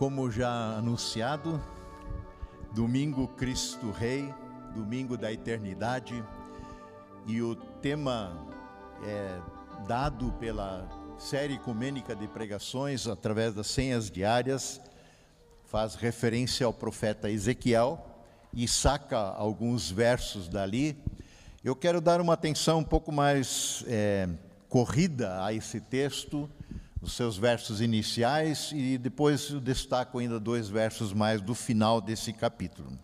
Como já anunciado, domingo Cristo Rei, domingo da eternidade, e o tema é dado pela série ecumênica de pregações através das senhas diárias, faz referência ao profeta Ezequiel e saca alguns versos dali. Eu quero dar uma atenção um pouco mais é, corrida a esse texto os seus versos iniciais e depois destaco ainda dois versos mais do final desse capítulo.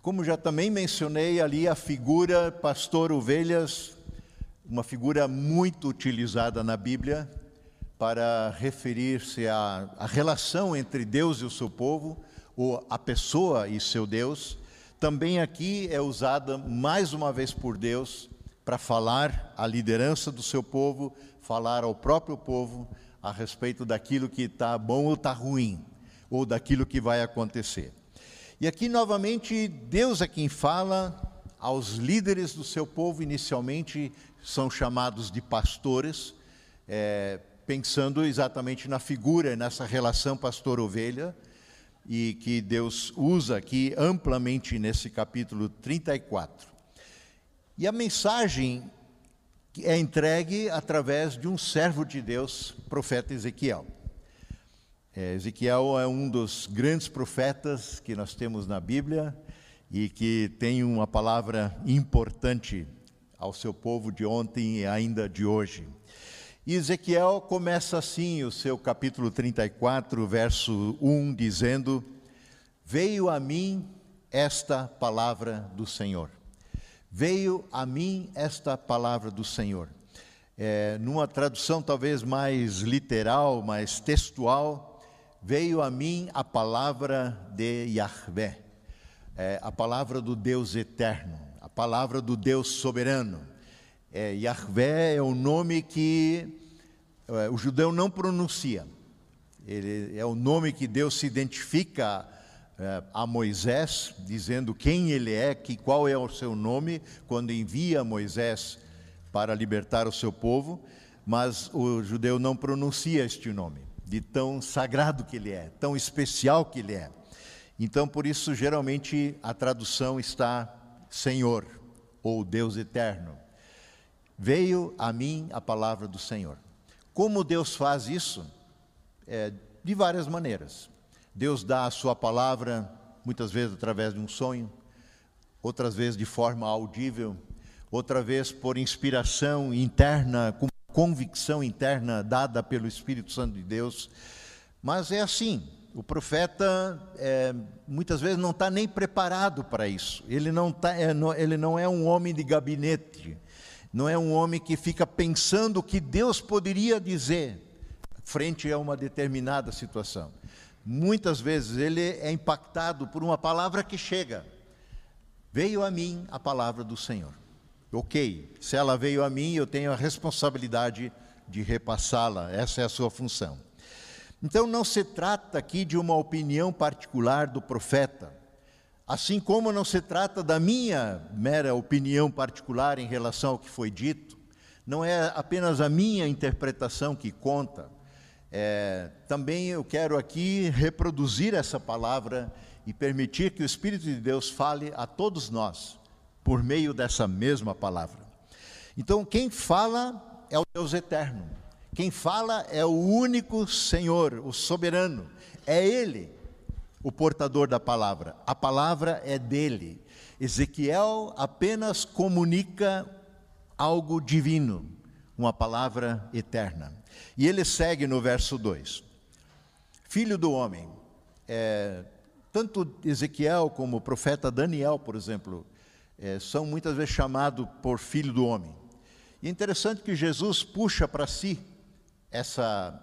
Como já também mencionei ali a figura pastor ovelhas, uma figura muito utilizada na Bíblia para referir-se à, à relação entre Deus e o seu povo, ou a pessoa e seu Deus. Também aqui é usada mais uma vez por Deus para falar a liderança do seu povo, falar ao próprio povo a respeito daquilo que está bom ou está ruim, ou daquilo que vai acontecer. E aqui novamente Deus é quem fala aos líderes do seu povo, inicialmente são chamados de pastores, é, pensando exatamente na figura, nessa relação pastor-ovelha, e que Deus usa aqui amplamente nesse capítulo 34. E a mensagem é entregue através de um servo de Deus, profeta Ezequiel. É, Ezequiel é um dos grandes profetas que nós temos na Bíblia e que tem uma palavra importante ao seu povo de ontem e ainda de hoje. E Ezequiel começa assim o seu capítulo 34, verso 1, dizendo: Veio a mim esta palavra do Senhor veio a mim esta palavra do Senhor. É, numa tradução talvez mais literal, mais textual, veio a mim a palavra de Yahvé, é, a palavra do Deus eterno, a palavra do Deus soberano. É, Yahvé é o nome que é, o judeu não pronuncia. Ele é o nome que Deus se identifica a Moisés, dizendo quem ele é, que qual é o seu nome, quando envia Moisés para libertar o seu povo, mas o judeu não pronuncia este nome, de tão sagrado que ele é, tão especial que ele é. Então, por isso, geralmente a tradução está Senhor ou Deus eterno. Veio a mim a palavra do Senhor. Como Deus faz isso? É, de várias maneiras. Deus dá a sua palavra, muitas vezes através de um sonho, outras vezes de forma audível, outra vez por inspiração interna, com convicção interna dada pelo Espírito Santo de Deus. Mas é assim, o profeta é, muitas vezes não está nem preparado para isso. Ele não, tá, é, ele não é um homem de gabinete, não é um homem que fica pensando o que Deus poderia dizer frente a uma determinada situação muitas vezes ele é impactado por uma palavra que chega. Veio a mim a palavra do Senhor. Ok, se ela veio a mim, eu tenho a responsabilidade de repassá-la, essa é a sua função. Então não se trata aqui de uma opinião particular do profeta, assim como não se trata da minha mera opinião particular em relação ao que foi dito, não é apenas a minha interpretação que conta, é, também eu quero aqui reproduzir essa palavra e permitir que o Espírito de Deus fale a todos nós por meio dessa mesma palavra. Então, quem fala é o Deus eterno, quem fala é o único Senhor, o soberano, é Ele o portador da palavra, a palavra é dele. Ezequiel apenas comunica algo divino, uma palavra eterna. E ele segue no verso 2: Filho do homem, é, tanto Ezequiel como o profeta Daniel, por exemplo, é, são muitas vezes chamados por filho do homem. E é interessante que Jesus puxa para si essa,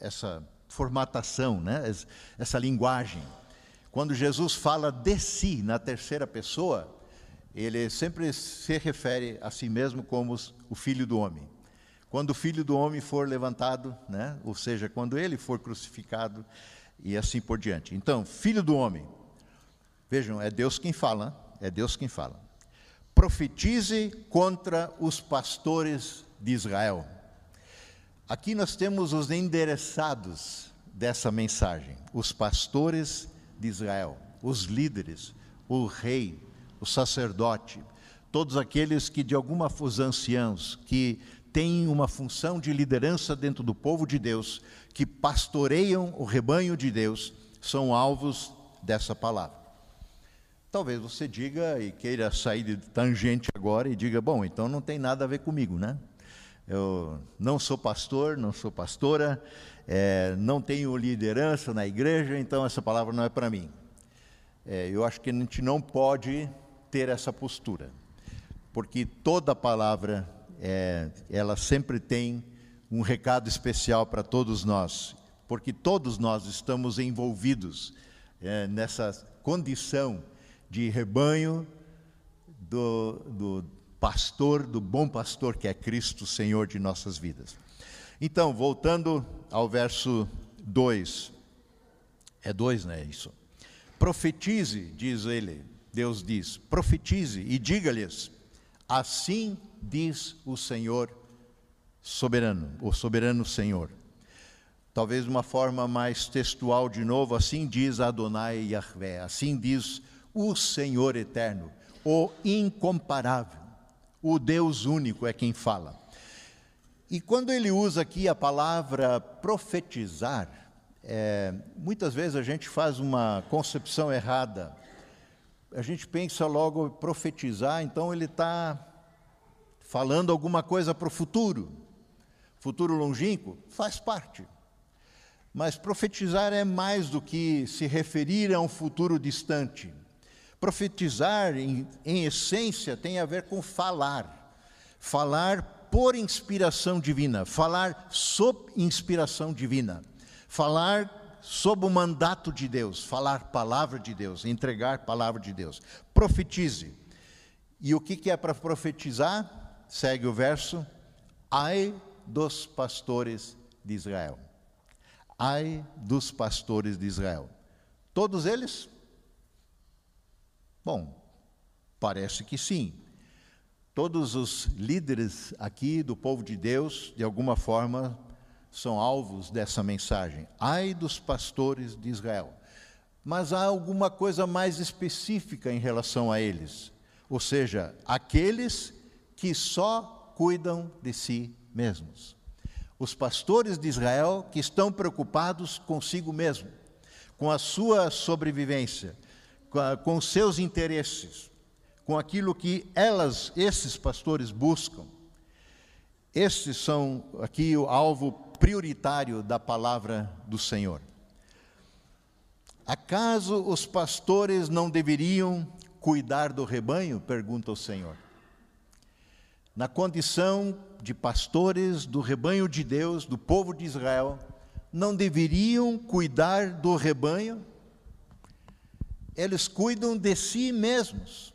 essa formatação, né? essa linguagem. Quando Jesus fala de si na terceira pessoa, ele sempre se refere a si mesmo como o filho do homem quando o filho do homem for levantado, né? ou seja, quando ele for crucificado e assim por diante. Então, filho do homem, vejam, é Deus quem fala, é Deus quem fala. Profetize contra os pastores de Israel. Aqui nós temos os endereçados dessa mensagem: os pastores de Israel, os líderes, o rei, o sacerdote, todos aqueles que de alguma os anciãos que têm uma função de liderança dentro do povo de Deus, que pastoreiam o rebanho de Deus, são alvos dessa palavra. Talvez você diga e queira sair de tangente agora e diga: bom, então não tem nada a ver comigo, né? Eu não sou pastor, não sou pastora, é, não tenho liderança na igreja, então essa palavra não é para mim. É, eu acho que a gente não pode ter essa postura, porque toda palavra, é, ela sempre tem um recado especial para todos nós, porque todos nós estamos envolvidos é, nessa condição de rebanho do, do pastor, do bom pastor que é Cristo, Senhor de nossas vidas. Então, voltando ao verso 2, é 2, não é isso? Profetize, diz ele, Deus diz, profetize e diga-lhes: assim diz o Senhor soberano, o soberano Senhor. Talvez uma forma mais textual de novo, assim diz Adonai Yahvé, assim diz o Senhor eterno, o incomparável, o Deus único é quem fala. E quando ele usa aqui a palavra profetizar, é, muitas vezes a gente faz uma concepção errada. A gente pensa logo profetizar, então ele está falando alguma coisa para o futuro futuro longínquo, faz parte. Mas profetizar é mais do que se referir a um futuro distante. Profetizar, em, em essência, tem a ver com falar. Falar por inspiração divina, falar sob inspiração divina, falar sob o mandato de Deus, falar palavra de Deus, entregar palavra de Deus. Profetize. E o que é para profetizar? Segue o verso. Ai dos pastores de Israel. Ai dos pastores de Israel. Todos eles? Bom, parece que sim. Todos os líderes aqui do povo de Deus, de alguma forma, são alvos dessa mensagem. Ai dos pastores de Israel. Mas há alguma coisa mais específica em relação a eles. Ou seja, aqueles que só cuidam de si mesmos. Os pastores de Israel que estão preocupados consigo mesmo, com a sua sobrevivência, com, os seus interesses, com aquilo que elas, esses pastores buscam. Estes são aqui o alvo prioritário da palavra do Senhor. Acaso os pastores não deveriam cuidar do rebanho? Pergunta o Senhor. Na condição de pastores do rebanho de Deus, do povo de Israel, não deveriam cuidar do rebanho? Eles cuidam de si mesmos.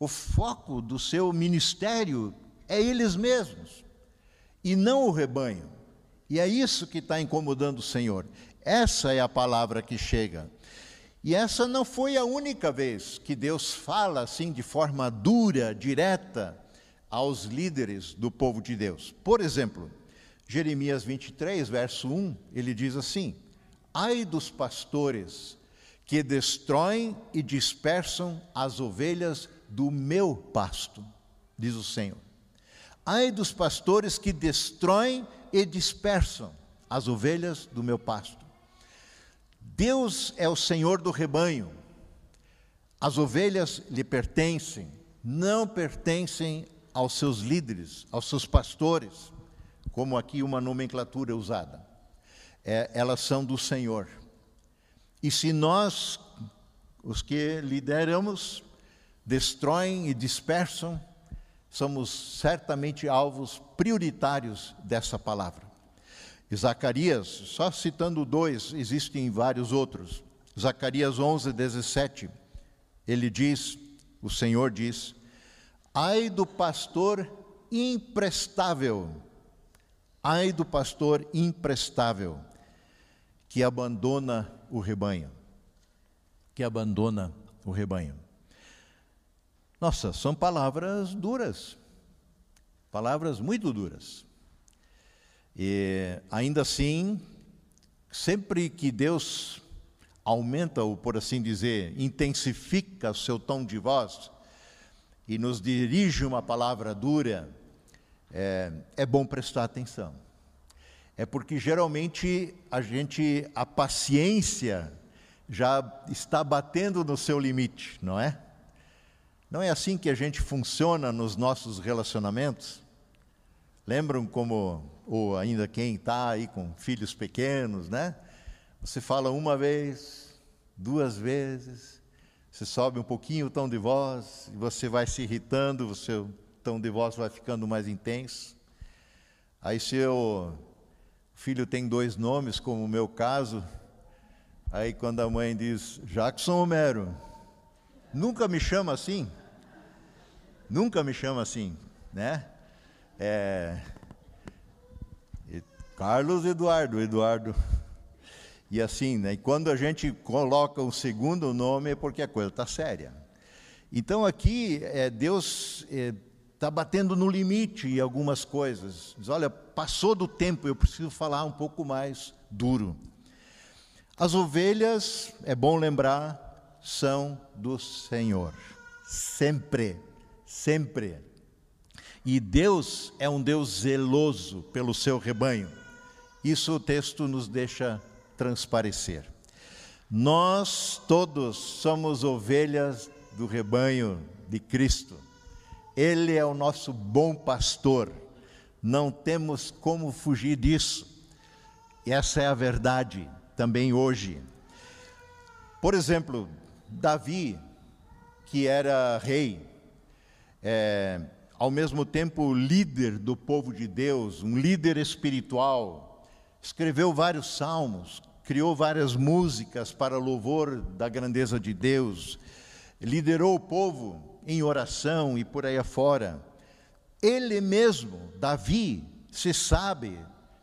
O foco do seu ministério é eles mesmos e não o rebanho. E é isso que está incomodando o Senhor. Essa é a palavra que chega. E essa não foi a única vez que Deus fala assim de forma dura, direta, aos líderes do povo de Deus. Por exemplo, Jeremias 23, verso 1, ele diz assim: Ai dos pastores que destroem e dispersam as ovelhas do meu pasto, diz o Senhor. Ai dos pastores que destroem e dispersam as ovelhas do meu pasto. Deus é o Senhor do rebanho. As ovelhas lhe pertencem, não pertencem aos seus líderes, aos seus pastores, como aqui uma nomenclatura usada. É, elas são do Senhor. E se nós, os que lideramos, destroem e dispersam, somos certamente alvos prioritários dessa palavra. Zacarias, só citando dois, existem vários outros. Zacarias 11, 17, ele diz, o Senhor diz, Ai do pastor imprestável, ai do pastor imprestável, que abandona o rebanho, que abandona o rebanho. Nossa, são palavras duras, palavras muito duras. E ainda assim, sempre que Deus aumenta, ou por assim dizer, intensifica o seu tom de voz e nos dirige uma palavra dura, é, é bom prestar atenção. É porque geralmente a gente, a paciência já está batendo no seu limite, não é? Não é assim que a gente funciona nos nossos relacionamentos? Lembram como, ou ainda quem está aí com filhos pequenos, né? Você fala uma vez, duas vezes, você sobe um pouquinho o tom de voz, e você vai se irritando, o seu tom de voz vai ficando mais intenso. Aí, se o filho tem dois nomes, como o meu caso, aí quando a mãe diz Jackson Homero, nunca me chama assim, nunca me chama assim, né? É, Carlos Eduardo, Eduardo. E assim, né? E quando a gente coloca um segundo nome é porque a coisa está séria. Então aqui é, Deus está é, batendo no limite em algumas coisas. Diz, olha, passou do tempo, eu preciso falar um pouco mais duro. As ovelhas, é bom lembrar, são do Senhor. Sempre, sempre. E Deus é um Deus zeloso pelo seu rebanho. Isso o texto nos deixa transparecer. Nós todos somos ovelhas do rebanho de Cristo. Ele é o nosso bom pastor. Não temos como fugir disso. E essa é a verdade também hoje. Por exemplo, Davi, que era rei, é, ao mesmo tempo líder do povo de Deus, um líder espiritual, escreveu vários salmos, criou várias músicas para louvor da grandeza de Deus, liderou o povo em oração e por aí afora. Ele mesmo, Davi, se sabe,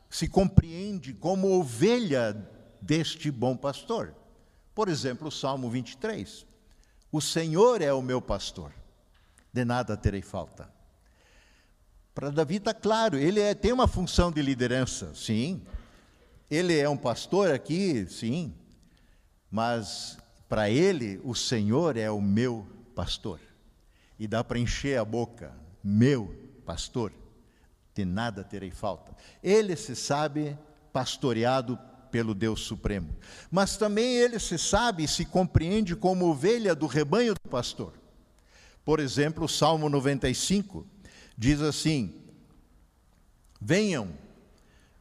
se compreende como ovelha deste bom pastor. Por exemplo, o Salmo 23. O Senhor é o meu pastor, de nada terei falta. Para Davi está claro, ele é, tem uma função de liderança, sim, ele é um pastor aqui, sim, mas para ele o Senhor é o meu pastor. E dá para encher a boca, meu pastor, de nada terei falta. Ele se sabe pastoreado pelo Deus Supremo, mas também ele se sabe e se compreende como ovelha do rebanho do pastor. Por exemplo, o Salmo 95 diz assim: Venham,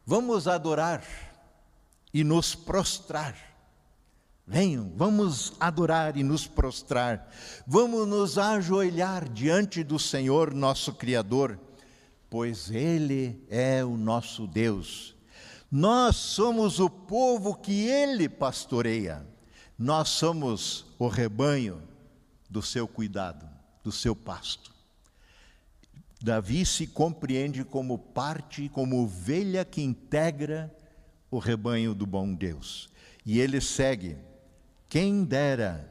vamos adorar e nos prostrar. Venham, vamos adorar e nos prostrar. Vamos nos ajoelhar diante do Senhor, nosso Criador, pois Ele é o nosso Deus. Nós somos o povo que Ele pastoreia. Nós somos o rebanho do seu cuidado, do seu pasto. Davi se compreende como parte, como ovelha que integra o rebanho do bom Deus. E ele segue: Quem dera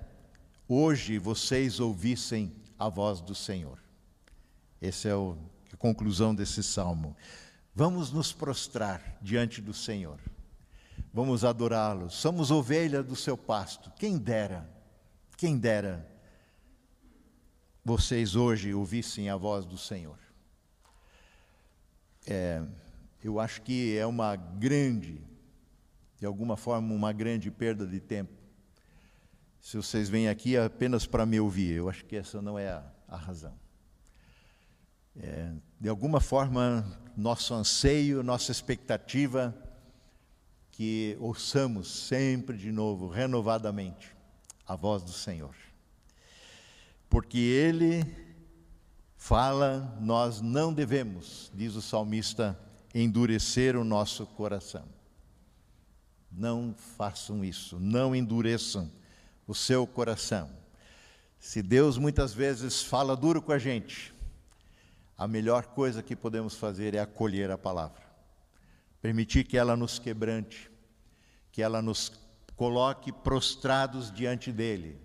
hoje vocês ouvissem a voz do Senhor. Essa é a conclusão desse salmo. Vamos nos prostrar diante do Senhor. Vamos adorá-lo. Somos ovelha do seu pasto. Quem dera, quem dera vocês hoje ouvissem a voz do Senhor. É, eu acho que é uma grande, de alguma forma, uma grande perda de tempo. Se vocês vêm aqui apenas para me ouvir, eu acho que essa não é a, a razão. É, de alguma forma, nosso anseio, nossa expectativa, que ouçamos sempre de novo, renovadamente, a voz do Senhor. Porque Ele fala, nós não devemos, diz o salmista, endurecer o nosso coração. Não façam isso, não endureçam o seu coração. Se Deus muitas vezes fala duro com a gente, a melhor coisa que podemos fazer é acolher a palavra, permitir que ela nos quebrante, que ela nos coloque prostrados diante dele,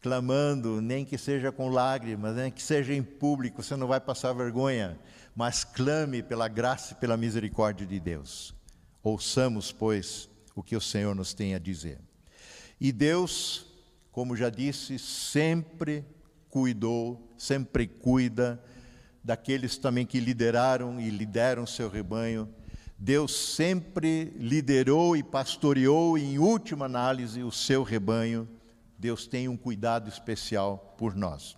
clamando, nem que seja com lágrimas, nem que seja em público, você não vai passar vergonha, mas clame pela graça e pela misericórdia de Deus. Ouçamos, pois, o que o Senhor nos tem a dizer. E Deus, como já disse, sempre cuidou, sempre cuida daqueles também que lideraram e lideram seu rebanho. Deus sempre liderou e pastoreou, em última análise, o seu rebanho. Deus tem um cuidado especial por nós.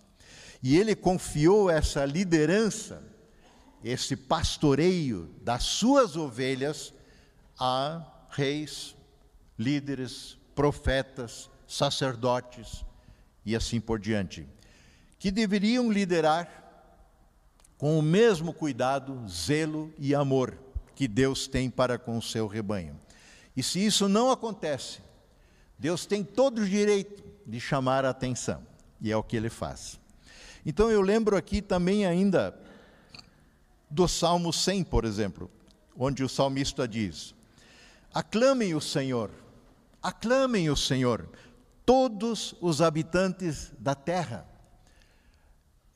E Ele confiou essa liderança, esse pastoreio das suas ovelhas a reis, líderes, profetas, sacerdotes e assim por diante, que deveriam liderar com o mesmo cuidado, zelo e amor que Deus tem para com o seu rebanho. E se isso não acontece, Deus tem todo o direito de chamar a atenção, e é o que ele faz. Então eu lembro aqui também ainda do Salmo 100, por exemplo, onde o salmista diz: Aclamem o Senhor, aclamem o Senhor, todos os habitantes da terra.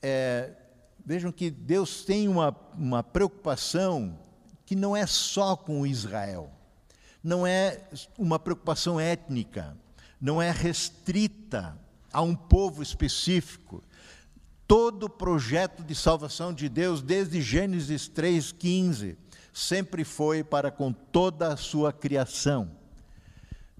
É, vejam que Deus tem uma, uma preocupação que não é só com Israel, não é uma preocupação étnica, não é restrita a um povo específico. Todo o projeto de salvação de Deus, desde Gênesis 3,15, sempre foi para com toda a sua criação.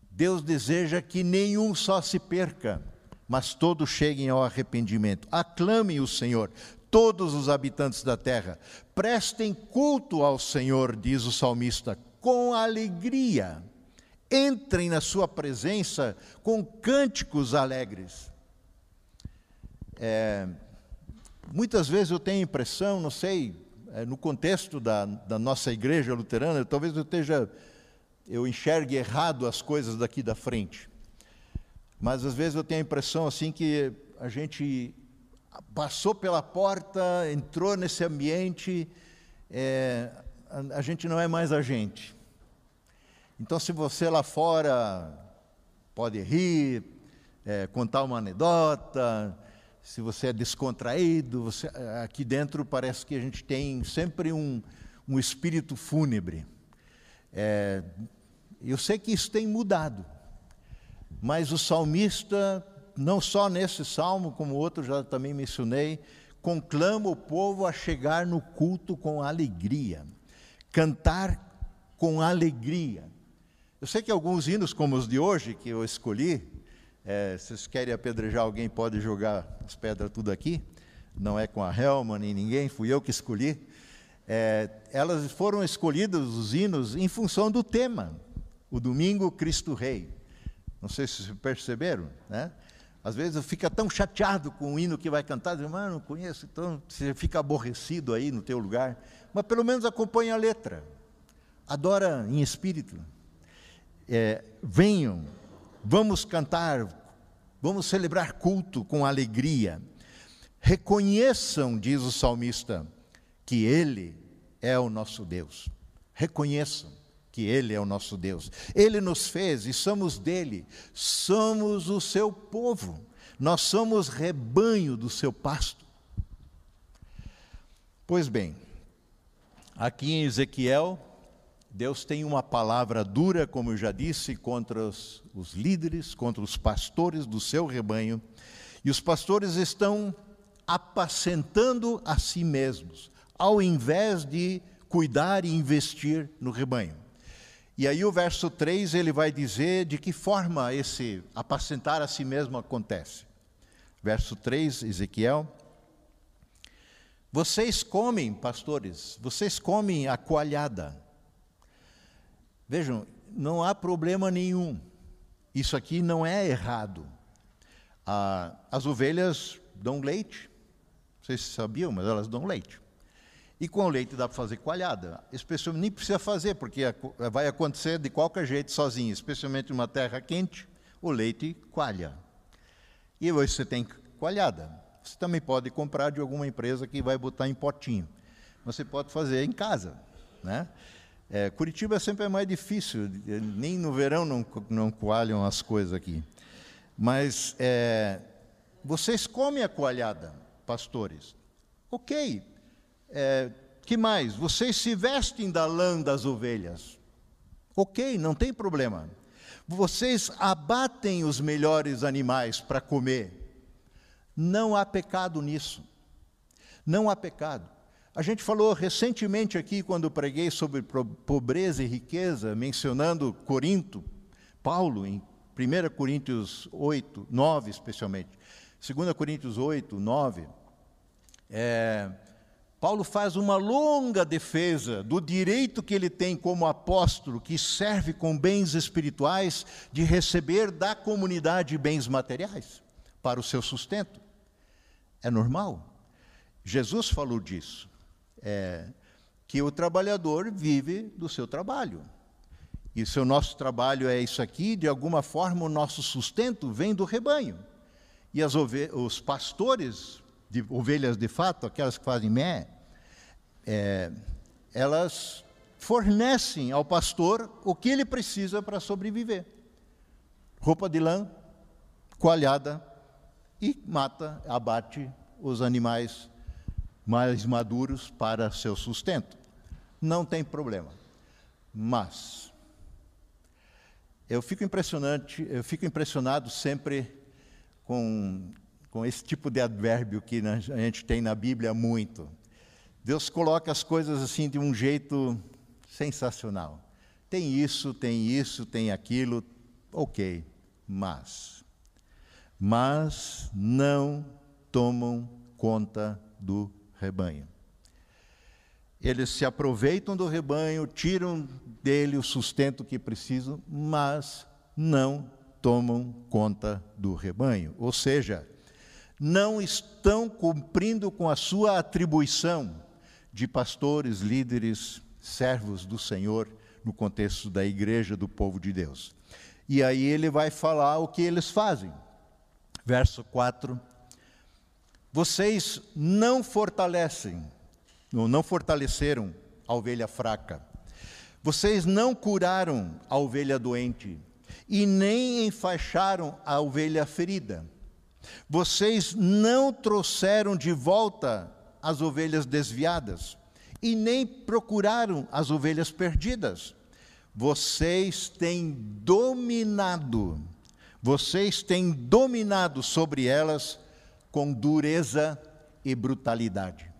Deus deseja que nenhum só se perca, mas todos cheguem ao arrependimento. Aclamem o Senhor, todos os habitantes da terra. Prestem culto ao Senhor, diz o salmista, com alegria. Entrem na sua presença com cânticos alegres. É, muitas vezes eu tenho a impressão, não sei, no contexto da, da nossa igreja luterana, talvez eu esteja, eu enxergue errado as coisas daqui da frente. Mas às vezes eu tenho a impressão assim que a gente passou pela porta, entrou nesse ambiente, é, a, a, gente não é mais a gente. Então, se você lá fora pode rir, é, contar uma anedota, se você é descontraído, você, aqui dentro parece que a gente tem sempre um, um espírito fúnebre. É, eu sei que isso tem mudado, mas o salmista não só nesse salmo, como outro já também mencionei, conclama o povo a chegar no culto com alegria, cantar com alegria. Eu sei que alguns hinos, como os de hoje, que eu escolhi, é, se vocês querem apedrejar alguém, pode jogar as pedras tudo aqui, não é com a Helma nem ninguém, fui eu que escolhi. É, elas foram escolhidas, os hinos, em função do tema, o Domingo Cristo Rei. Não sei se vocês perceberam, né? Às vezes fica tão chateado com o hino que vai cantar, diz, mas não conheço, então você fica aborrecido aí no teu lugar. Mas pelo menos acompanha a letra. Adora em espírito. É, venham, vamos cantar, vamos celebrar culto com alegria. Reconheçam, diz o salmista, que Ele é o nosso Deus. Reconheçam que Ele é o nosso Deus. Ele nos fez e somos dele, somos o seu povo, nós somos rebanho do seu pasto. Pois bem, aqui em Ezequiel, Deus tem uma palavra dura, como eu já disse, contra os, os líderes, contra os pastores do seu rebanho, e os pastores estão apacentando a si mesmos, ao invés de cuidar e investir no rebanho. E aí o verso 3 ele vai dizer de que forma esse apacentar a si mesmo acontece. Verso 3, Ezequiel. Vocês comem, pastores, vocês comem a coalhada. Vejam, não há problema nenhum. Isso aqui não é errado. Ah, as ovelhas dão leite. Vocês sabiam, mas elas dão leite. E com o leite dá para fazer coalhada. Especialmente, nem precisa fazer, porque vai acontecer de qualquer jeito sozinho, especialmente numa terra quente, o leite coalha. E hoje você tem coalhada. Você também pode comprar de alguma empresa que vai botar em potinho. Você pode fazer em casa. Né? É, Curitiba sempre é mais difícil, nem no verão não, não coalham as coisas aqui. Mas é, vocês comem a coalhada, pastores. Ok, é, que mais? Vocês se vestem da lã das ovelhas. Ok, não tem problema. Vocês abatem os melhores animais para comer. Não há pecado nisso. Não há pecado. A gente falou recentemente aqui, quando preguei sobre pobreza e riqueza, mencionando Corinto, Paulo, em 1 Coríntios 8, 9 especialmente. 2 Coríntios 8, 9. É, Paulo faz uma longa defesa do direito que ele tem como apóstolo, que serve com bens espirituais, de receber da comunidade bens materiais para o seu sustento. É normal. Jesus falou disso. É, que o trabalhador vive do seu trabalho. E se o nosso trabalho é isso aqui, de alguma forma o nosso sustento vem do rebanho. E os pastores de ovelhas de fato, aquelas que fazem mé, é, elas fornecem ao pastor o que ele precisa para sobreviver: roupa de lã, coalhada e mata, abate os animais mais maduros para seu sustento. Não tem problema. Mas eu fico impressionante, eu fico impressionado sempre com com esse tipo de advérbio que a gente tem na Bíblia muito. Deus coloca as coisas assim de um jeito sensacional. Tem isso, tem isso, tem aquilo, ok, mas. Mas não tomam conta do rebanho. Eles se aproveitam do rebanho, tiram dele o sustento que precisam, mas não tomam conta do rebanho. Ou seja, não estão cumprindo com a sua atribuição de pastores, líderes, servos do Senhor no contexto da igreja do povo de Deus. E aí ele vai falar o que eles fazem. Verso 4: Vocês não fortalecem, não fortaleceram a ovelha fraca. Vocês não curaram a ovelha doente e nem enfaixaram a ovelha ferida. Vocês não trouxeram de volta as ovelhas desviadas e nem procuraram as ovelhas perdidas. Vocês têm dominado, vocês têm dominado sobre elas com dureza e brutalidade.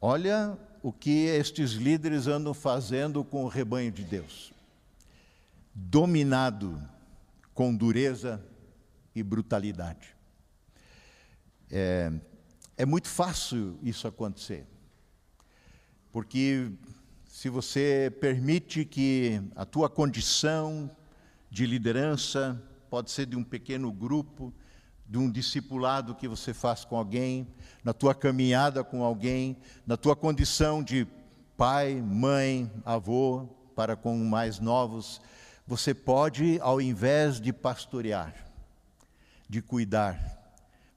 Olha o que estes líderes andam fazendo com o rebanho de Deus. Dominado com dureza e brutalidade. É, é muito fácil isso acontecer, porque se você permite que a tua condição de liderança, pode ser de um pequeno grupo, de um discipulado que você faz com alguém, na tua caminhada com alguém, na tua condição de pai, mãe, avô, para com mais novos, você pode, ao invés de pastorear, de cuidar.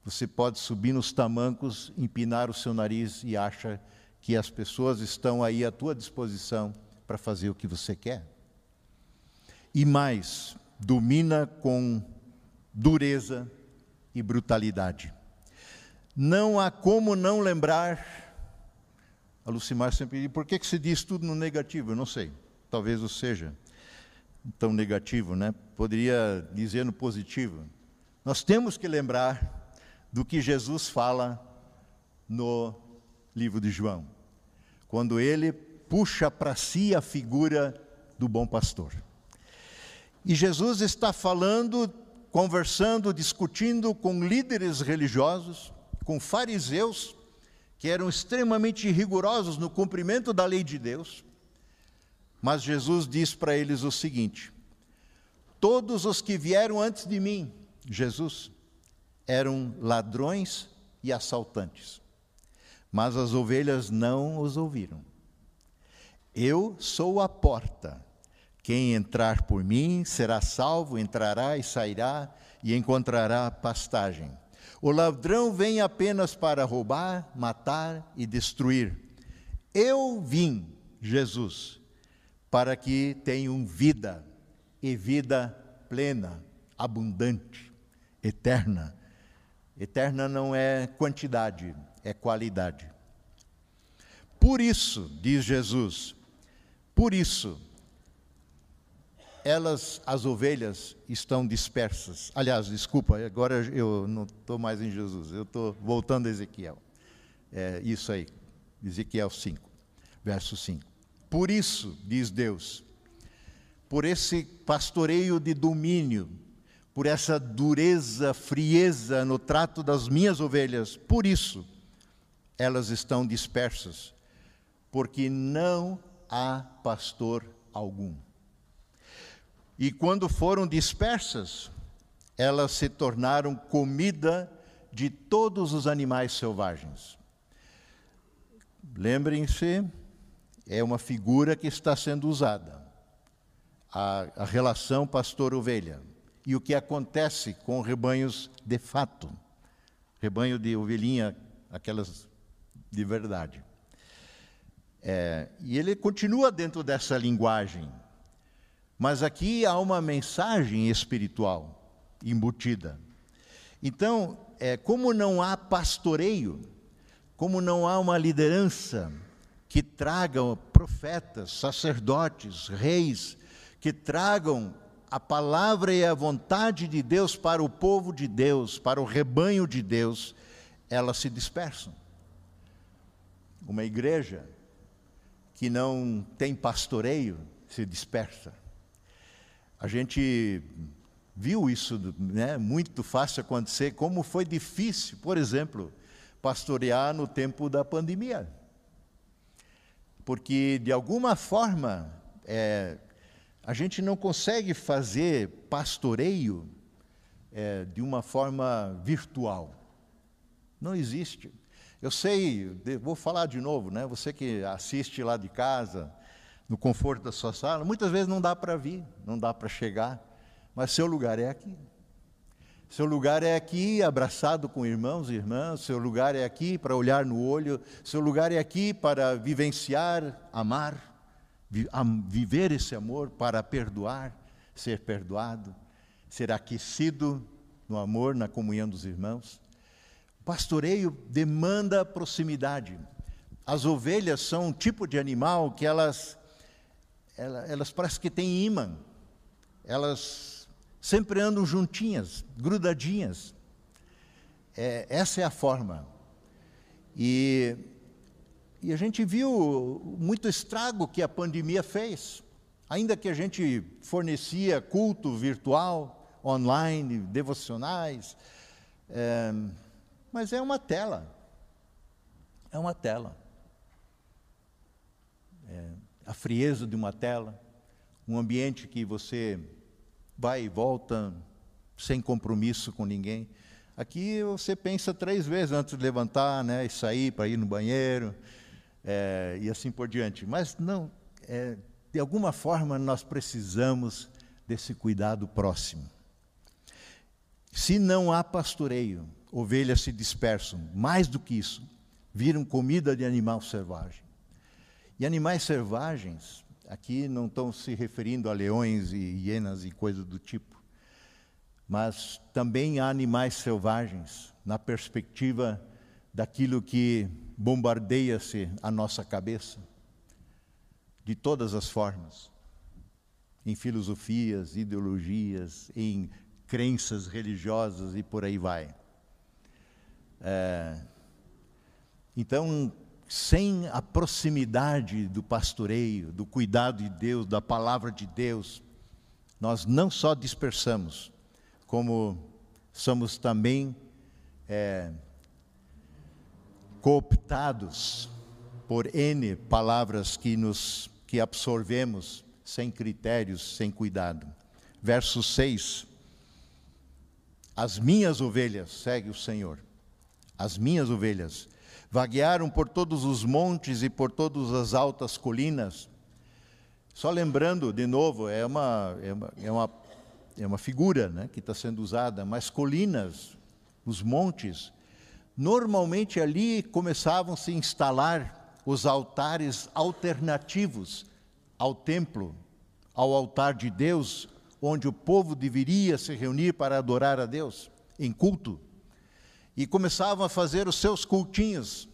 Você pode subir nos tamancos, empinar o seu nariz e acha que as pessoas estão aí à tua disposição para fazer o que você quer. E mais, domina com dureza e brutalidade. Não há como não lembrar. A Lucimar sempre diz: por que, que se diz tudo no negativo? Eu não sei. Talvez o seja tão negativo, né? Poderia dizer no positivo. Nós temos que lembrar do que Jesus fala no livro de João, quando ele puxa para si a figura do bom pastor. E Jesus está falando, conversando, discutindo com líderes religiosos, com fariseus, que eram extremamente rigorosos no cumprimento da lei de Deus. Mas Jesus diz para eles o seguinte: Todos os que vieram antes de mim Jesus eram ladrões e assaltantes, mas as ovelhas não os ouviram. Eu sou a porta. Quem entrar por mim será salvo, entrará e sairá e encontrará pastagem. O ladrão vem apenas para roubar, matar e destruir. Eu vim, Jesus, para que tenham vida e vida plena, abundante eterna. Eterna não é quantidade, é qualidade. Por isso, diz Jesus, por isso, elas, as ovelhas, estão dispersas. Aliás, desculpa, agora eu não estou mais em Jesus, eu estou voltando a Ezequiel. É isso aí, Ezequiel 5, verso 5. Por isso, diz Deus, por esse pastoreio de domínio, por essa dureza, frieza no trato das minhas ovelhas, por isso elas estão dispersas, porque não há pastor algum. E quando foram dispersas, elas se tornaram comida de todos os animais selvagens. Lembrem-se, é uma figura que está sendo usada. A, a relação pastor-ovelha. E o que acontece com rebanhos de fato. Rebanho de ovelhinha, aquelas de verdade. É, e ele continua dentro dessa linguagem. Mas aqui há uma mensagem espiritual embutida. Então, é, como não há pastoreio, como não há uma liderança que tragam profetas, sacerdotes, reis, que tragam a palavra e a vontade de Deus para o povo de Deus, para o rebanho de Deus, elas se dispersam. Uma igreja que não tem pastoreio se dispersa. A gente viu isso né, muito fácil acontecer, como foi difícil, por exemplo, pastorear no tempo da pandemia. Porque, de alguma forma, é, a gente não consegue fazer pastoreio é, de uma forma virtual. Não existe. Eu sei, vou falar de novo, né? Você que assiste lá de casa, no conforto da sua sala, muitas vezes não dá para vir, não dá para chegar, mas seu lugar é aqui. Seu lugar é aqui, abraçado com irmãos e irmãs, seu lugar é aqui para olhar no olho, seu lugar é aqui para vivenciar, amar, viver esse amor, para perdoar, ser perdoado, ser aquecido no amor, na comunhão dos irmãos. O pastoreio demanda proximidade. As ovelhas são um tipo de animal que elas elas, parecem que têm imã. Elas sempre andam juntinhas, grudadinhas. É, essa é a forma. E, e a gente viu muito estrago que a pandemia fez. Ainda que a gente fornecia culto virtual, online, devocionais, é, mas é uma tela. É uma tela. É, a frieza de uma tela, um ambiente que você vai e volta sem compromisso com ninguém. Aqui você pensa três vezes antes de levantar né, e sair para ir no banheiro é, e assim por diante. Mas não, é, de alguma forma nós precisamos desse cuidado próximo. Se não há pastoreio, ovelhas se dispersam. Mais do que isso, viram comida de animal selvagem. E animais selvagens, aqui não estão se referindo a leões e hienas e coisas do tipo, mas também há animais selvagens na perspectiva daquilo que bombardeia-se a nossa cabeça, de todas as formas, em filosofias, ideologias, em crenças religiosas e por aí vai. É, então, sem a proximidade do pastoreio, do cuidado de Deus, da palavra de Deus, nós não só dispersamos, como somos também é, cooptados por N palavras que nos que absorvemos sem critérios, sem cuidado. Verso 6. As minhas ovelhas, segue o Senhor, as minhas ovelhas vaguearam por todos os montes e por todas as altas colinas. Só lembrando, de novo, é uma, é uma, é uma, é uma figura né, que está sendo usada, mas colinas, os montes, normalmente ali começavam -se a instalar os altares alternativos ao templo, ao altar de Deus, onde o povo deveria se reunir para adorar a Deus em culto e começavam a fazer os seus cultinhos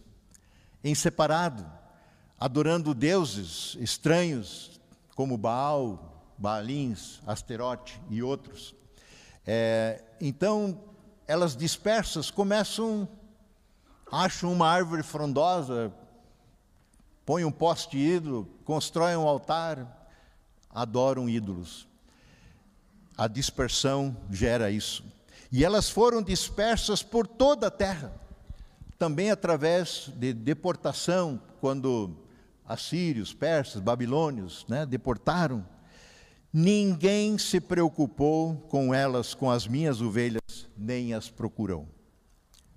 em separado, adorando deuses estranhos, como Baal, Baalins, Asterote e outros. É, então, elas dispersas começam, acham uma árvore frondosa, põem um poste ídolo, constroem um altar, adoram ídolos. A dispersão gera isso. E elas foram dispersas por toda a terra, também através de deportação, quando assírios, persas, babilônios né, deportaram. Ninguém se preocupou com elas, com as minhas ovelhas, nem as procurou.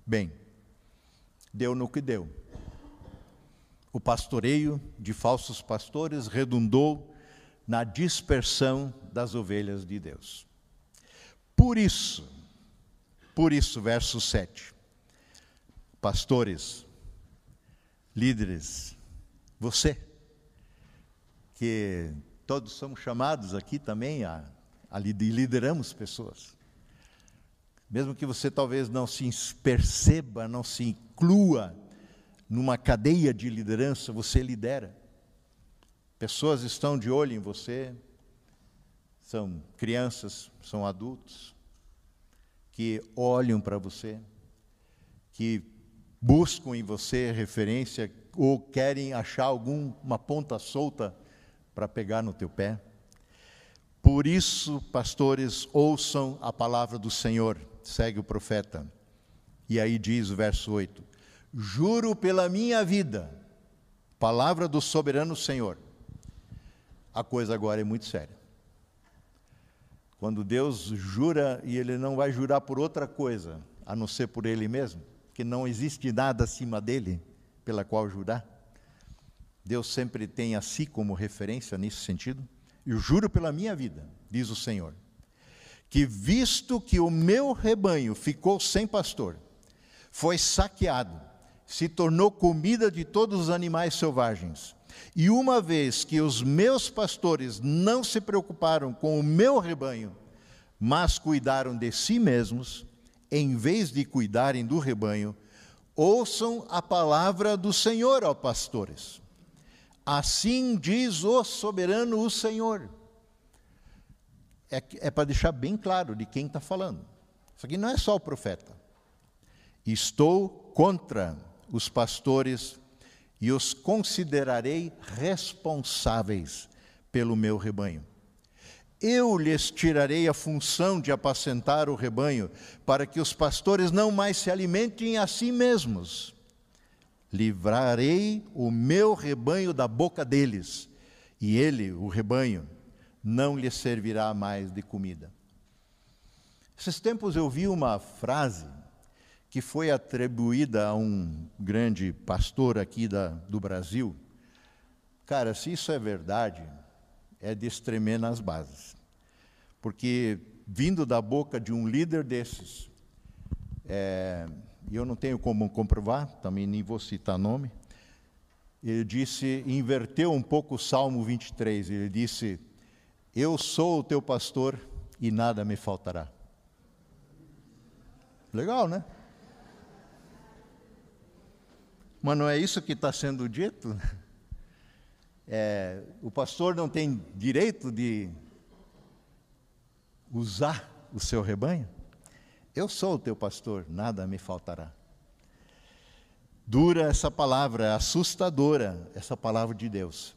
Bem, deu no que deu. O pastoreio de falsos pastores redundou na dispersão das ovelhas de Deus. Por isso, por isso, verso 7. Pastores, líderes, você, que todos somos chamados aqui também a, a lideramos pessoas. Mesmo que você talvez não se perceba, não se inclua numa cadeia de liderança, você lidera. Pessoas estão de olho em você, são crianças, são adultos, que olham para você, que buscam em você referência ou querem achar alguma ponta solta para pegar no teu pé. Por isso, pastores, ouçam a palavra do Senhor, segue o profeta. E aí diz o verso 8: Juro pela minha vida, palavra do soberano Senhor. A coisa agora é muito séria. Quando Deus jura e ele não vai jurar por outra coisa, a não ser por ele mesmo, que não existe nada acima dele pela qual jurar. Deus sempre tem a si como referência nesse sentido. Eu juro pela minha vida, diz o Senhor, que visto que o meu rebanho ficou sem pastor, foi saqueado, se tornou comida de todos os animais selvagens, e uma vez que os meus pastores não se preocuparam com o meu rebanho, mas cuidaram de si mesmos, em vez de cuidarem do rebanho, ouçam a palavra do Senhor, ó pastores. Assim diz o soberano, o Senhor. É, é para deixar bem claro de quem está falando. Isso aqui não é só o profeta. Estou contra os pastores e os considerarei responsáveis pelo meu rebanho. Eu lhes tirarei a função de apacentar o rebanho, para que os pastores não mais se alimentem a si mesmos. Livrarei o meu rebanho da boca deles, e ele, o rebanho, não lhes servirá mais de comida. Esses tempos eu vi uma frase que foi atribuída a um grande pastor aqui da, do Brasil. Cara, se isso é verdade, é de estremer nas bases. Porque vindo da boca de um líder desses, é, eu não tenho como comprovar, também nem vou citar nome, ele disse, inverteu um pouco o Salmo 23, ele disse: Eu sou o teu pastor e nada me faltará. Legal, né? Mas não é isso que está sendo dito? É, o pastor não tem direito de usar o seu rebanho? Eu sou o teu pastor, nada me faltará. Dura essa palavra, assustadora essa palavra de Deus.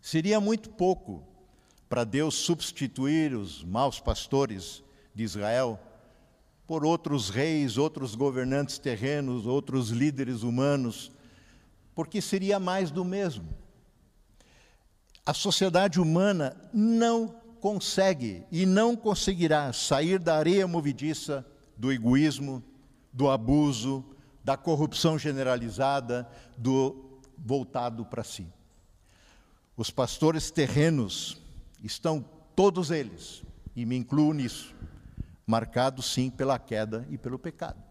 Seria muito pouco para Deus substituir os maus pastores de Israel por outros reis, outros governantes terrenos, outros líderes humanos, porque seria mais do mesmo a sociedade humana não consegue e não conseguirá sair da areia movediça do egoísmo, do abuso, da corrupção generalizada, do voltado para si. Os pastores terrenos estão todos eles, e me incluo nisso, marcados sim pela queda e pelo pecado.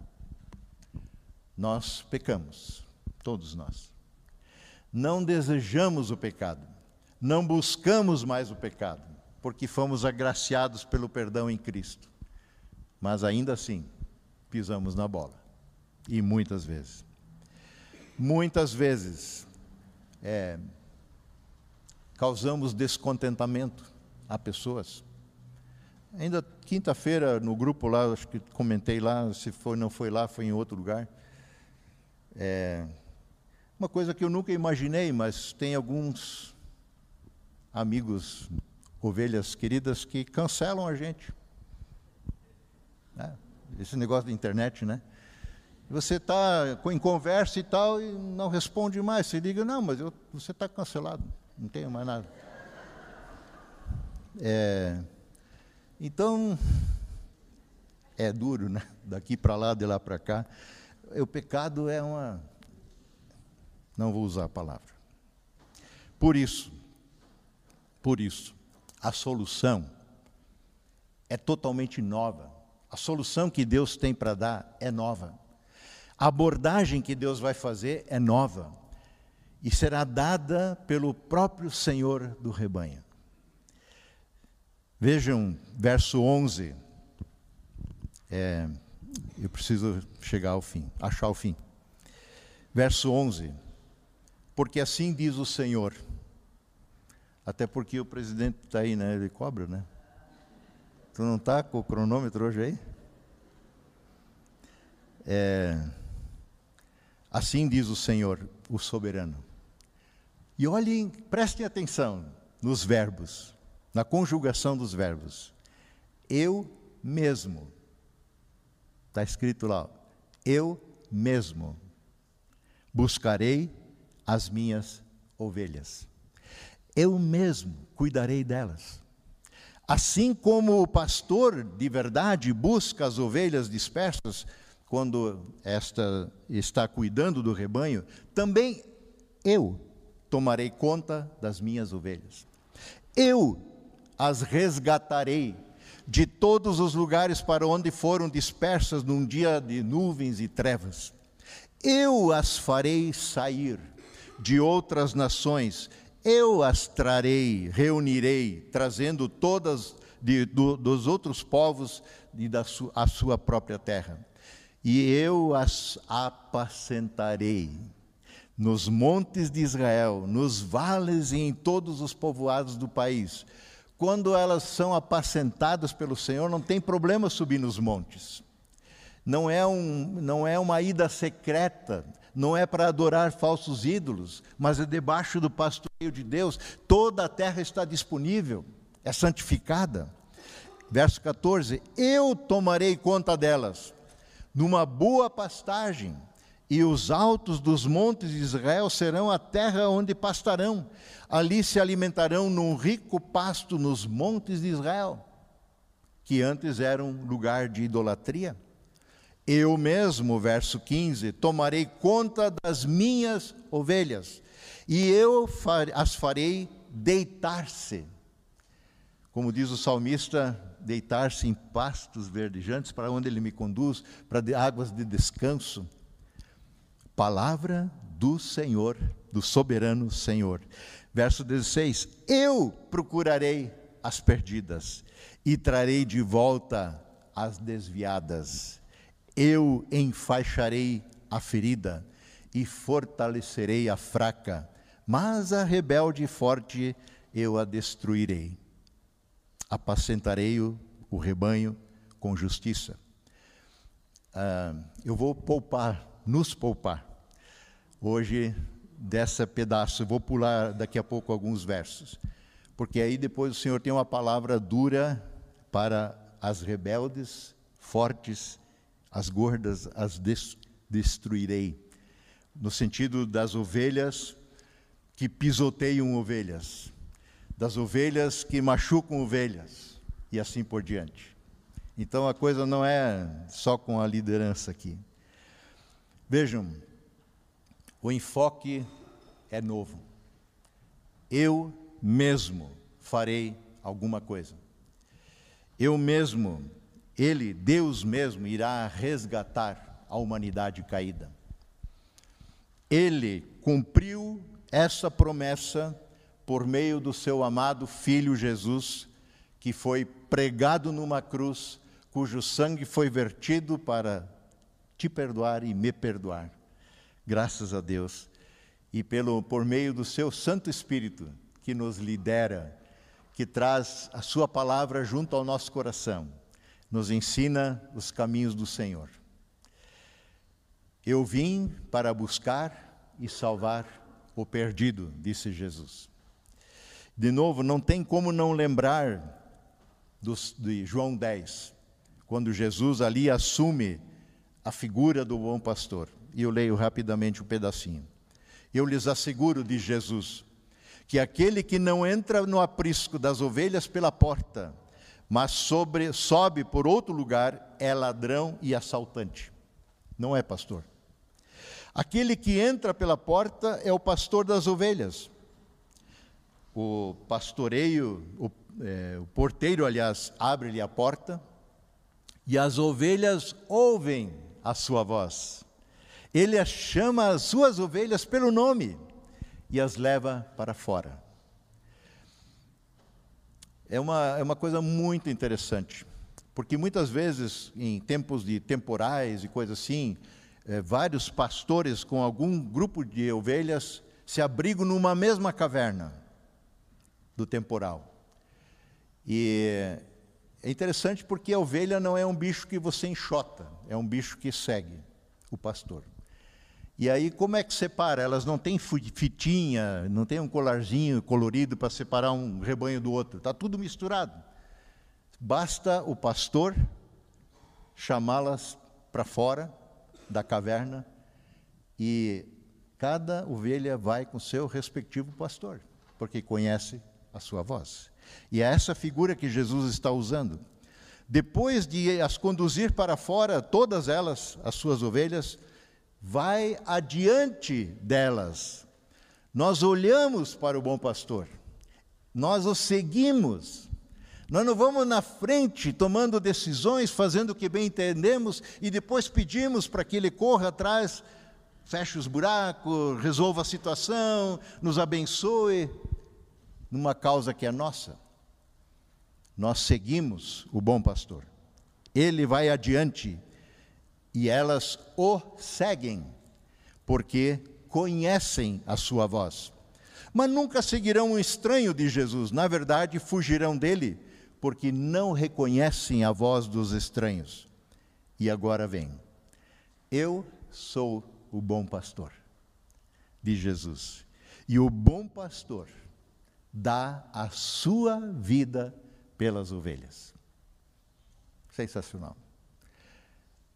Nós pecamos, todos nós. Não desejamos o pecado não buscamos mais o pecado, porque fomos agraciados pelo perdão em Cristo. Mas ainda assim, pisamos na bola. E muitas vezes. Muitas vezes é, causamos descontentamento, a pessoas. Ainda quinta-feira no grupo lá, acho que comentei lá, se foi não foi lá, foi em outro lugar. É uma coisa que eu nunca imaginei, mas tem alguns amigos, ovelhas queridas, que cancelam a gente. É, esse negócio da internet, né? Você está em conversa e tal e não responde mais. Você liga, não, mas eu, você está cancelado, não tenho mais nada. É, então, é duro, né? Daqui para lá, de lá para cá. O pecado é uma. Não vou usar a palavra. Por isso, por isso, a solução é totalmente nova. A solução que Deus tem para dar é nova. A abordagem que Deus vai fazer é nova e será dada pelo próprio Senhor do rebanho. Vejam, verso 11. É, eu preciso chegar ao fim, achar o fim. Verso 11. Porque assim diz o Senhor. Até porque o presidente está aí, né? Ele cobra, né? Tu não está com o cronômetro hoje aí? É, assim diz o Senhor, o soberano. E olhem, prestem atenção nos verbos na conjugação dos verbos. Eu mesmo. Está escrito lá. Eu mesmo buscarei as minhas ovelhas. Eu mesmo cuidarei delas. Assim como o pastor de verdade busca as ovelhas dispersas quando esta está cuidando do rebanho, também eu tomarei conta das minhas ovelhas. Eu as resgatarei de todos os lugares para onde foram dispersas num dia de nuvens e trevas. Eu as farei sair de outras nações, eu as trarei, reunirei, trazendo todas de, do, dos outros povos e da su, a sua própria terra. E eu as apacentarei nos montes de Israel, nos vales e em todos os povoados do país quando elas são apacentadas pelo Senhor, não tem problema subir nos montes. Não é, um, não é uma ida secreta, não é para adorar falsos ídolos, mas é debaixo do pastoreio de Deus. Toda a terra está disponível, é santificada. Verso 14: Eu tomarei conta delas, numa boa pastagem, e os altos dos montes de Israel serão a terra onde pastarão. Ali se alimentarão num rico pasto nos montes de Israel, que antes eram lugar de idolatria. Eu mesmo, verso 15, tomarei conta das minhas ovelhas, e eu as farei deitar-se. Como diz o salmista, deitar-se em pastos verdejantes, para onde ele me conduz, para águas de descanso. Palavra do Senhor, do soberano Senhor. Verso 16: Eu procurarei as perdidas e trarei de volta as desviadas. Eu enfaixarei a ferida e fortalecerei a fraca, mas a rebelde e forte eu a destruirei. Apacentarei o, o rebanho com justiça. Ah, eu vou poupar, nos poupar hoje dessa pedaço. Vou pular daqui a pouco alguns versos, porque aí depois o Senhor tem uma palavra dura para as rebeldes, fortes, as gordas, as destruirei. No sentido das ovelhas que pisoteiam ovelhas, das ovelhas que machucam ovelhas, e assim por diante. Então a coisa não é só com a liderança aqui. Vejam, o enfoque é novo. Eu mesmo farei alguma coisa. Eu mesmo, Ele, Deus mesmo, irá resgatar a humanidade caída. Ele cumpriu essa promessa por meio do seu amado Filho Jesus, que foi pregado numa cruz, cujo sangue foi vertido para te perdoar e me perdoar graças a Deus, e pelo por meio do seu Santo Espírito que nos lidera, que traz a Sua palavra junto ao nosso coração, nos ensina os caminhos do Senhor. Eu vim para buscar e salvar o perdido, disse Jesus. De novo, não tem como não lembrar dos, de João 10, quando Jesus ali assume a figura do bom pastor. E eu leio rapidamente um pedacinho. Eu lhes asseguro, diz Jesus, que aquele que não entra no aprisco das ovelhas pela porta, mas sobre, sobe por outro lugar, é ladrão e assaltante. Não é pastor. Aquele que entra pela porta é o pastor das ovelhas. O pastoreio, o, é, o porteiro, aliás, abre-lhe a porta e as ovelhas ouvem a sua voz. Ele chama as suas ovelhas pelo nome e as leva para fora. É uma, é uma coisa muito interessante, porque muitas vezes, em tempos de temporais e coisas assim, é, vários pastores com algum grupo de ovelhas se abrigam numa mesma caverna do temporal. E é interessante porque a ovelha não é um bicho que você enxota, é um bicho que segue o pastor. E aí, como é que separa? Elas não têm fitinha, não tem um colarzinho colorido para separar um rebanho do outro. Está tudo misturado. Basta o pastor chamá-las para fora da caverna e cada ovelha vai com seu respectivo pastor, porque conhece a sua voz. E é essa figura que Jesus está usando. Depois de as conduzir para fora, todas elas, as suas ovelhas, vai adiante delas. Nós olhamos para o bom pastor, nós o seguimos. Nós não vamos na frente tomando decisões, fazendo o que bem entendemos e depois pedimos para que ele corra atrás, feche os buracos, resolva a situação, nos abençoe numa causa que é nossa. Nós seguimos o bom pastor. Ele vai adiante e elas o seguem, porque conhecem a sua voz. Mas nunca seguirão um estranho de Jesus, na verdade, fugirão dele, porque não reconhecem a voz dos estranhos. E agora vem: Eu sou o bom pastor, de Jesus. E o bom pastor dá a sua vida pelas ovelhas. Sensacional.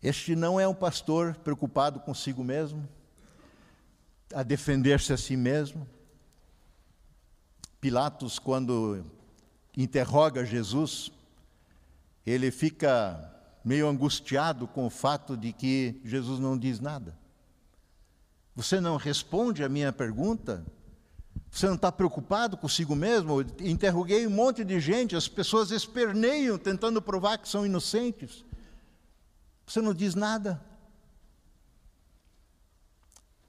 Este não é um pastor preocupado consigo mesmo, a defender-se a si mesmo. Pilatos, quando interroga Jesus, ele fica meio angustiado com o fato de que Jesus não diz nada. Você não responde a minha pergunta? Você não está preocupado consigo mesmo? Eu interroguei um monte de gente, as pessoas esperneiam tentando provar que são inocentes. Você não diz nada.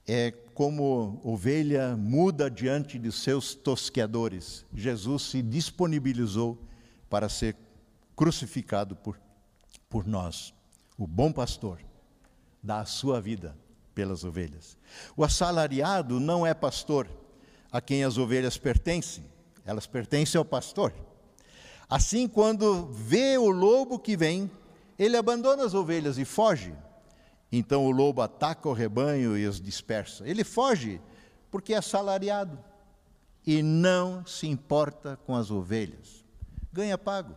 É como ovelha muda diante de seus tosqueadores. Jesus se disponibilizou para ser crucificado por, por nós. O bom pastor dá a sua vida pelas ovelhas. O assalariado não é pastor a quem as ovelhas pertencem, elas pertencem ao pastor. Assim, quando vê o lobo que vem, ele abandona as ovelhas e foge. Então o lobo ataca o rebanho e os dispersa. Ele foge porque é assalariado e não se importa com as ovelhas. Ganha pago.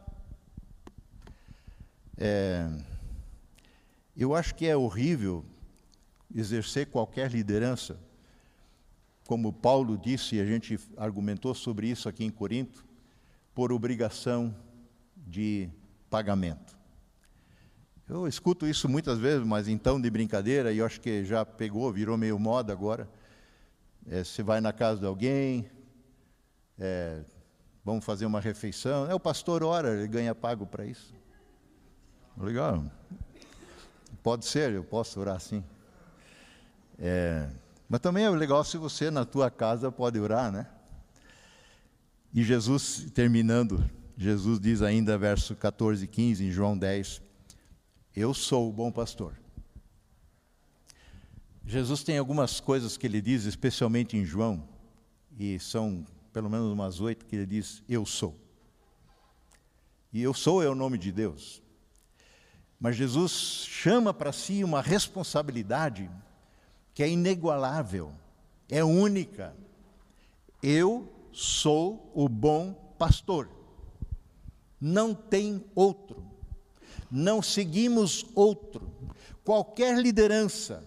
É, eu acho que é horrível exercer qualquer liderança, como Paulo disse, e a gente argumentou sobre isso aqui em Corinto, por obrigação de pagamento. Eu escuto isso muitas vezes, mas então de brincadeira, e eu acho que já pegou, virou meio moda agora. É, você vai na casa de alguém, é, vamos fazer uma refeição. É o pastor ora, ele ganha pago para isso. Legal. Pode ser, eu posso orar assim. É, mas também é legal se você na tua casa pode orar, né? E Jesus, terminando, Jesus diz ainda, verso 14 e 15, em João 10, eu sou o bom pastor. Jesus tem algumas coisas que ele diz, especialmente em João, e são pelo menos umas oito que ele diz: Eu sou. E eu sou é o nome de Deus. Mas Jesus chama para si uma responsabilidade que é inigualável, é única. Eu sou o bom pastor. Não tem outro. Não seguimos outro. Qualquer liderança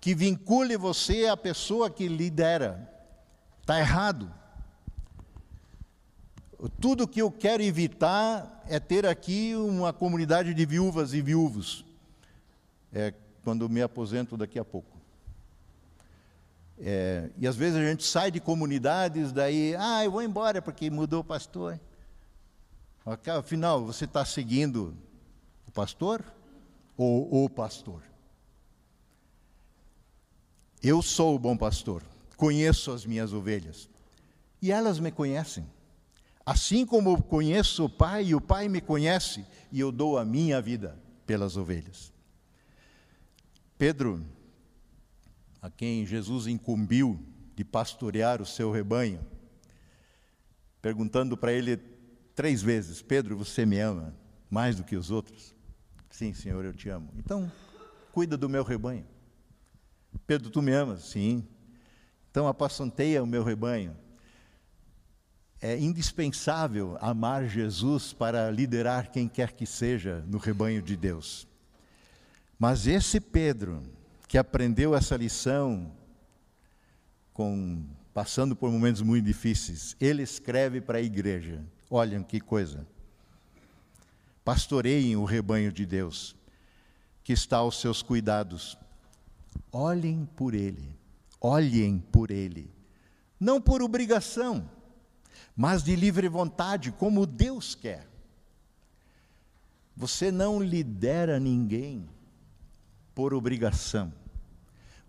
que vincule você à pessoa que lidera está errado. Tudo que eu quero evitar é ter aqui uma comunidade de viúvas e viúvos, é, quando me aposento daqui a pouco. É, e às vezes a gente sai de comunidades, daí, ah, eu vou embora porque mudou o pastor. Afinal, você está seguindo o pastor ou o pastor? Eu sou o bom pastor, conheço as minhas ovelhas e elas me conhecem. Assim como conheço o Pai e o Pai me conhece, e eu dou a minha vida pelas ovelhas. Pedro, a quem Jesus incumbiu de pastorear o seu rebanho, perguntando para ele três vezes: Pedro, você me ama mais do que os outros? Sim, Senhor, eu te amo. Então, cuida do meu rebanho. Pedro, tu me amas? Sim. Então, apacenteia o meu rebanho é indispensável amar Jesus para liderar quem quer que seja no rebanho de Deus. Mas esse Pedro, que aprendeu essa lição, com, passando por momentos muito difíceis, ele escreve para a igreja: olhem que coisa. Pastoreiem o rebanho de Deus, que está aos seus cuidados. Olhem por ele, olhem por ele, não por obrigação mas de livre vontade, como Deus quer. Você não lidera ninguém por obrigação.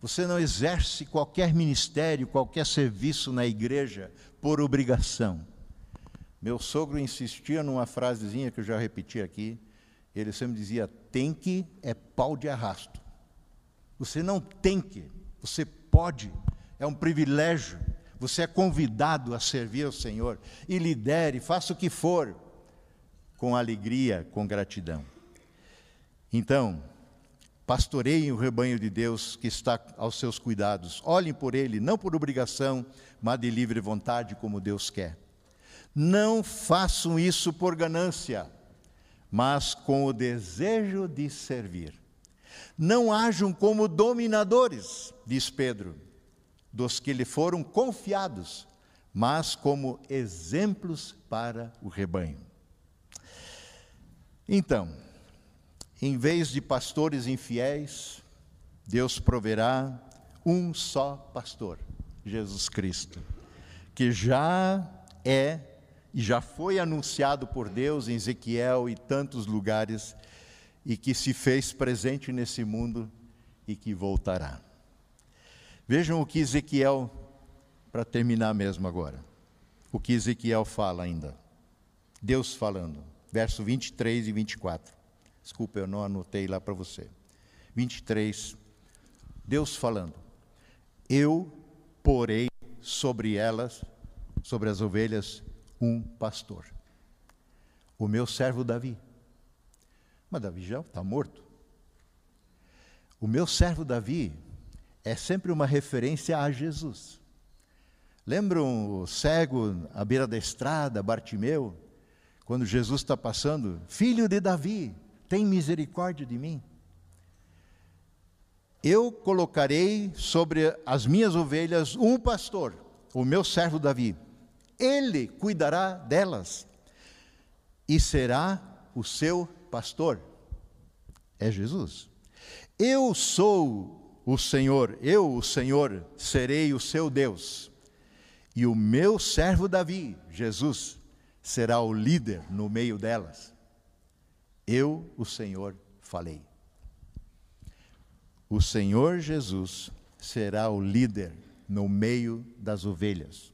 Você não exerce qualquer ministério, qualquer serviço na igreja por obrigação. Meu sogro insistia numa frasezinha que eu já repeti aqui. Ele sempre dizia: tem que é pau de arrasto. Você não tem que, você pode, é um privilégio. Você é convidado a servir ao Senhor e lidere, faça o que for, com alegria, com gratidão. Então, pastoreiem o rebanho de Deus que está aos seus cuidados. Olhem por ele, não por obrigação, mas de livre vontade, como Deus quer. Não façam isso por ganância, mas com o desejo de servir. Não hajam como dominadores, diz Pedro dos que lhe foram confiados, mas como exemplos para o rebanho. Então, em vez de pastores infiéis, Deus proverá um só pastor, Jesus Cristo, que já é e já foi anunciado por Deus em Ezequiel e tantos lugares, e que se fez presente nesse mundo e que voltará. Vejam o que Ezequiel, para terminar mesmo agora, o que Ezequiel fala ainda. Deus falando, verso 23 e 24. Desculpa, eu não anotei lá para você. 23, Deus falando: Eu porei sobre elas, sobre as ovelhas, um pastor, o meu servo Davi. Mas Davi já está morto. O meu servo Davi é sempre uma referência a Jesus. Lembram o cego à beira da estrada, Bartimeu, quando Jesus está passando? Filho de Davi, tem misericórdia de mim. Eu colocarei sobre as minhas ovelhas um pastor, o meu servo Davi. Ele cuidará delas e será o seu pastor. É Jesus. Eu sou o Senhor, eu, o Senhor, serei o seu Deus. E o meu servo Davi, Jesus, será o líder no meio delas. Eu, o Senhor, falei. O Senhor Jesus será o líder no meio das ovelhas.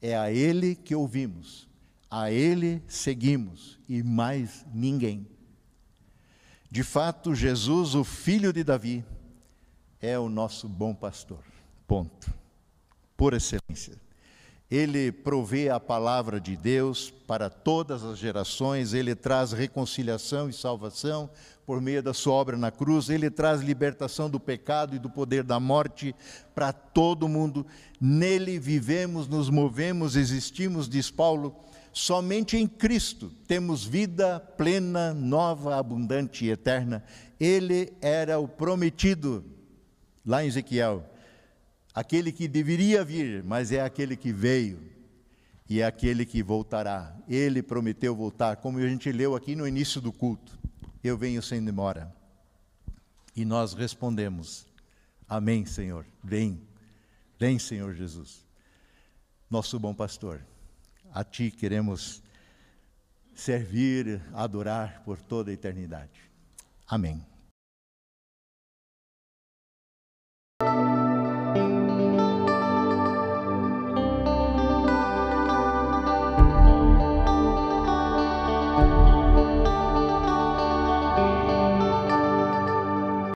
É a Ele que ouvimos, a Ele seguimos e mais ninguém. De fato, Jesus, o filho de Davi, é o nosso bom pastor. Ponto. Por excelência. Ele provê a palavra de Deus para todas as gerações, ele traz reconciliação e salvação por meio da sua obra na cruz, ele traz libertação do pecado e do poder da morte para todo mundo. Nele vivemos, nos movemos, existimos, diz Paulo. Somente em Cristo temos vida plena, nova, abundante e eterna. Ele era o prometido, lá em Ezequiel aquele que deveria vir, mas é aquele que veio e é aquele que voltará. Ele prometeu voltar, como a gente leu aqui no início do culto. Eu venho sem demora. E nós respondemos: Amém, Senhor. Vem, vem, Senhor Jesus. Nosso bom pastor, a Ti queremos servir, adorar por toda a eternidade. Amém.